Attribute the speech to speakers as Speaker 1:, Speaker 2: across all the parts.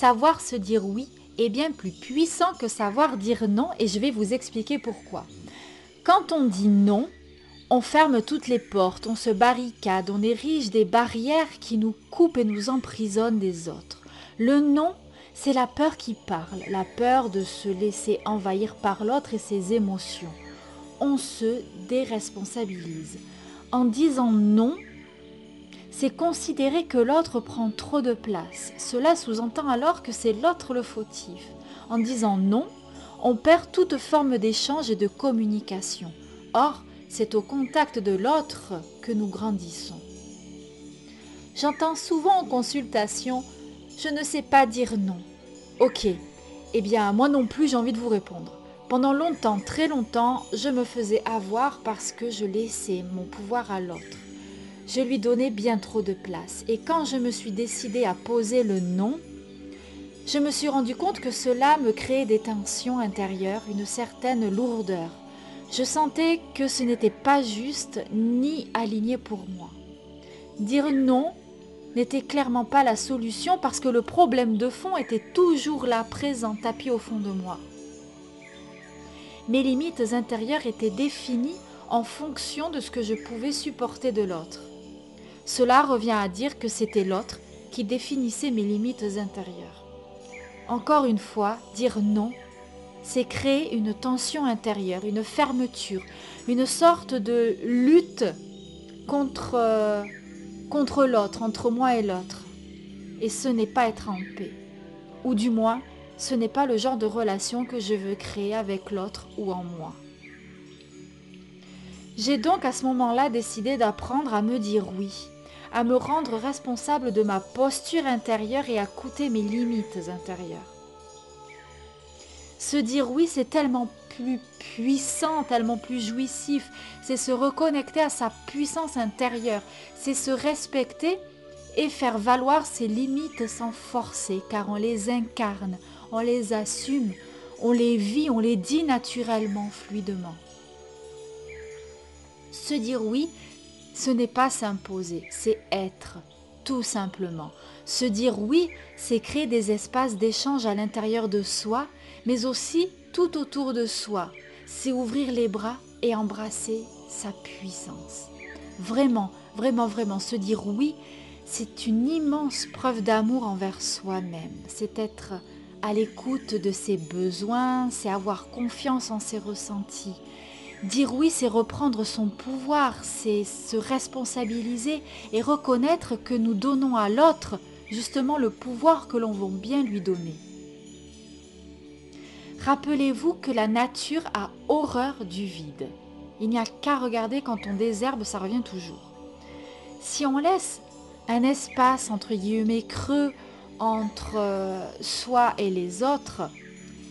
Speaker 1: Savoir se dire oui est bien plus puissant que savoir dire non et je vais vous expliquer pourquoi. Quand on dit non, on ferme toutes les portes, on se barricade, on érige des barrières qui nous coupent et nous emprisonnent des autres. Le non, c'est la peur qui parle, la peur de se laisser envahir par l'autre et ses émotions. On se déresponsabilise. En disant non, c'est considérer que l'autre prend trop de place. Cela sous-entend alors que c'est l'autre le fautif. En disant non, on perd toute forme d'échange et de communication. Or, c'est au contact de l'autre que nous grandissons. J'entends souvent en consultation Je ne sais pas dire non. Ok, eh bien moi non plus j'ai envie de vous répondre. Pendant longtemps, très longtemps, je me faisais avoir parce que je laissais mon pouvoir à l'autre je lui donnais bien trop de place. Et quand je me suis décidée à poser le non, je me suis rendu compte que cela me créait des tensions intérieures, une certaine lourdeur. Je sentais que ce n'était pas juste ni aligné pour moi. Dire non n'était clairement pas la solution parce que le problème de fond était toujours là, présent, tapis au fond de moi. Mes limites intérieures étaient définies en fonction de ce que je pouvais supporter de l'autre. Cela revient à dire que c'était l'autre qui définissait mes limites intérieures. Encore une fois, dire non, c'est créer une tension intérieure, une fermeture, une sorte de lutte contre, euh, contre l'autre, entre moi et l'autre. Et ce n'est pas être en paix. Ou du moins, ce n'est pas le genre de relation que je veux créer avec l'autre ou en moi. J'ai donc à ce moment-là décidé d'apprendre à me dire oui, à me rendre responsable de ma posture intérieure et à coûter mes limites intérieures. Se dire oui, c'est tellement plus puissant, tellement plus jouissif, c'est se reconnecter à sa puissance intérieure, c'est se respecter et faire valoir ses limites sans forcer, car on les incarne, on les assume, on les vit, on les dit naturellement, fluidement. Se dire oui, ce n'est pas s'imposer, c'est être, tout simplement. Se dire oui, c'est créer des espaces d'échange à l'intérieur de soi, mais aussi tout autour de soi. C'est ouvrir les bras et embrasser sa puissance. Vraiment, vraiment, vraiment, se dire oui, c'est une immense preuve d'amour envers soi-même. C'est être à l'écoute de ses besoins, c'est avoir confiance en ses ressentis. Dire oui, c'est reprendre son pouvoir, c'est se responsabiliser et reconnaître que nous donnons à l'autre justement le pouvoir que l'on veut bien lui donner. Rappelez-vous que la nature a horreur du vide. Il n'y a qu'à regarder quand on désherbe, ça revient toujours. Si on laisse un espace entre guillemets creux entre euh, soi et les autres,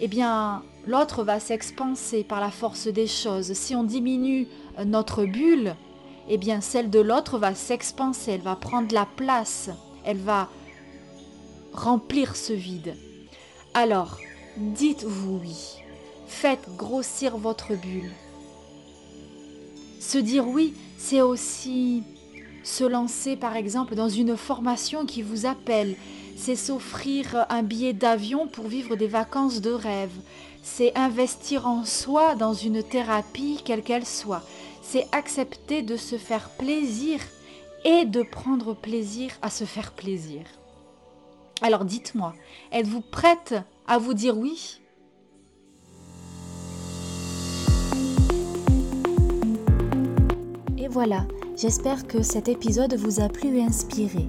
Speaker 1: eh bien, l'autre va s'expanser par la force des choses. Si on diminue euh, notre bulle, eh bien, celle de l'autre va s'expanser, elle va prendre la place, elle va remplir ce vide. Alors, dites-vous oui. Faites grossir votre bulle. Se dire oui, c'est aussi se lancer par exemple dans une formation qui vous appelle, c'est s'offrir un billet d'avion pour vivre des vacances de rêve, c'est investir en soi dans une thérapie quelle qu'elle soit, c'est accepter de se faire plaisir et de prendre plaisir à se faire plaisir. Alors dites-moi, êtes-vous prête à vous dire oui? Et voilà, j'espère que cet épisode vous a plu et inspiré.